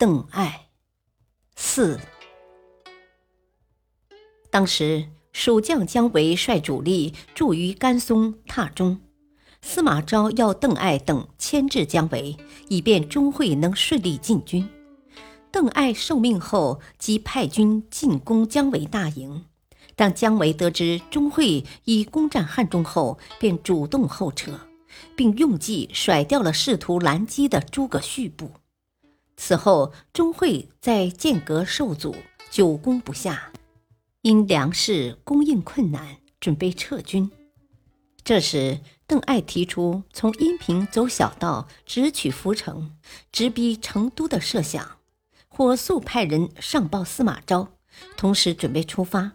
邓艾，四。当时蜀将姜维率主力驻于甘松、榻中，司马昭要邓艾等牵制姜维，以便钟会能顺利进军。邓艾受命后，即派军进攻姜维大营。当姜维得知钟会已攻占汉中后，便主动后撤，并用计甩掉了试图拦击的诸葛绪部。此后，钟会在剑阁受阻，久攻不下，因粮食供应困难，准备撤军。这时，邓艾提出从阴平走小道直取涪城，直逼成都的设想，火速派人上报司马昭，同时准备出发。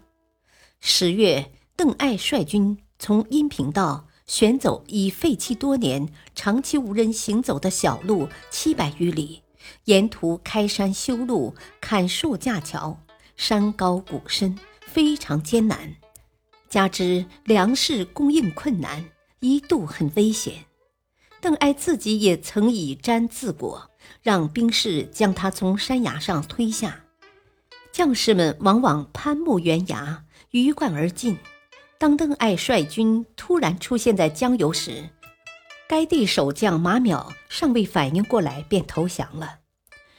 十月，邓艾率军从阴平道选走已废弃多年、长期无人行走的小路七百余里。沿途开山修路、砍树架桥，山高谷深，非常艰难。加之粮食供应困难，一度很危险。邓艾自己也曾以毡自裹，让兵士将他从山崖上推下。将士们往往攀木悬崖，鱼贯而进。当邓艾率军突然出现在江油时，该地守将马邈尚未反应过来，便投降了。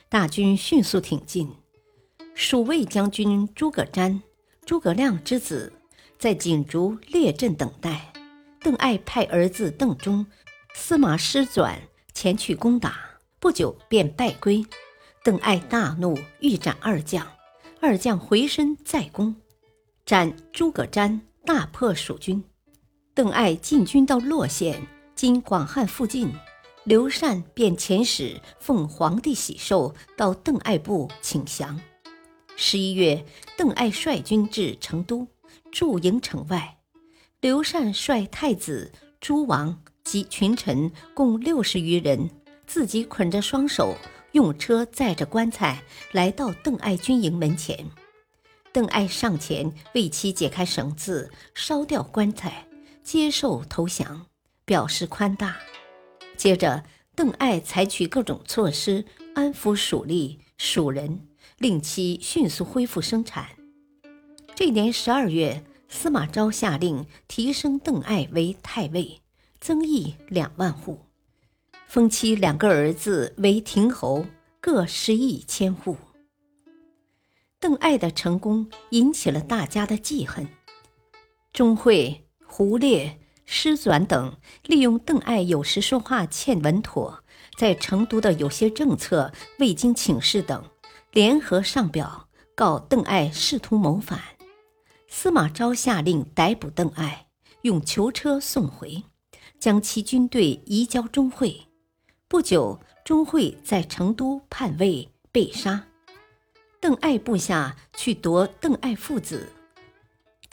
大军迅速挺进。蜀魏将军诸葛瞻、诸葛亮之子在锦竹列阵等待。邓艾派儿子邓忠、司马师转前去攻打，不久便败归。邓艾大怒，欲斩二将。二将回身再攻，斩诸葛瞻，大破蜀军。邓艾进军到洛县（今广汉附近）。刘禅便遣使奉皇帝喜寿到邓艾部请降。十一月，邓艾率军至成都，驻营城外。刘禅率太子、诸王及群臣共六十余人，自己捆着双手，用车载着棺材来到邓艾军营门前。邓艾上前为其解开绳子，烧掉棺材，接受投降，表示宽大。接着，邓艾采取各种措施安抚蜀吏、蜀人，令其迅速恢复生产。这年十二月，司马昭下令提升邓艾为太尉，增邑两万户，封其两个儿子为亭侯，各十亿千户。邓艾的成功引起了大家的记恨，钟会、胡烈。师转等利用邓艾有时说话欠稳妥，在成都的有些政策未经请示等，联合上表告邓艾试图谋反。司马昭下令逮捕邓艾，用囚车送回，将其军队移交钟会。不久，钟会在成都叛魏被杀，邓艾部下去夺邓艾父子。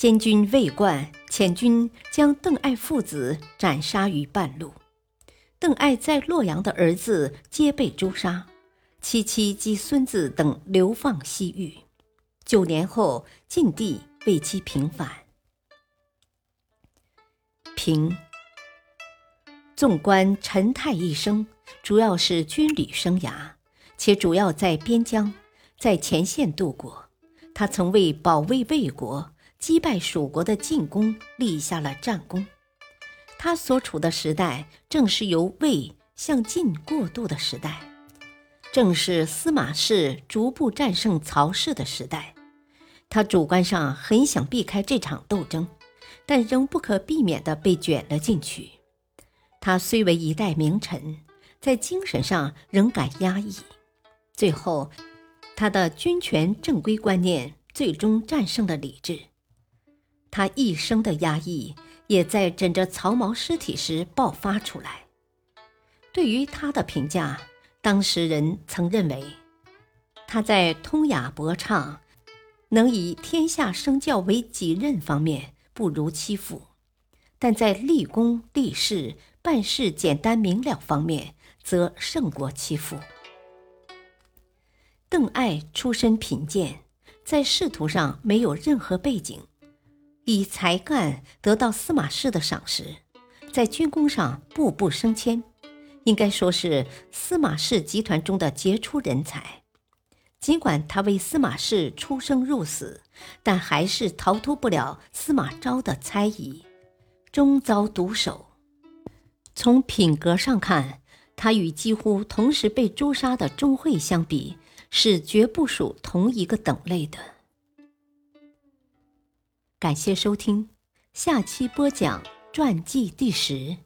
监军魏冠遣军将邓艾父子斩杀于半路，邓艾在洛阳的儿子皆被诛杀，妻妻及孙子等流放西域。九年后，晋帝为其平反。平。纵观陈泰一生，主要是军旅生涯，且主要在边疆，在前线度过。他曾为保卫魏国。击败蜀国的进攻，立下了战功。他所处的时代正是由魏向晋过渡的时代，正是司马氏逐步战胜曹氏的时代。他主观上很想避开这场斗争，但仍不可避免地被卷了进去。他虽为一代名臣，在精神上仍感压抑。最后，他的君权正规观念最终战胜了理智。他一生的压抑，也在枕着曹髦尸体时爆发出来。对于他的评价，当时人曾认为，他在通雅博畅，能以天下生教为己任方面不如戚父，但在立功立事、办事简单明了方面，则胜过戚父。邓艾出身贫贱，在仕途上没有任何背景，以才干得到司马氏的赏识，在军功上步步升迁，应该说是司马氏集团中的杰出人才。尽管他为司马氏出生入死，但还是逃脱不了司马昭的猜疑，终遭毒手。从品格上看，他与几乎同时被诛杀的钟会相比，是绝不属同一个等类的。感谢收听，下期播讲传记第十，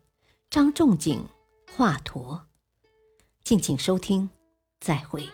张仲景华佗。敬请收听，再会。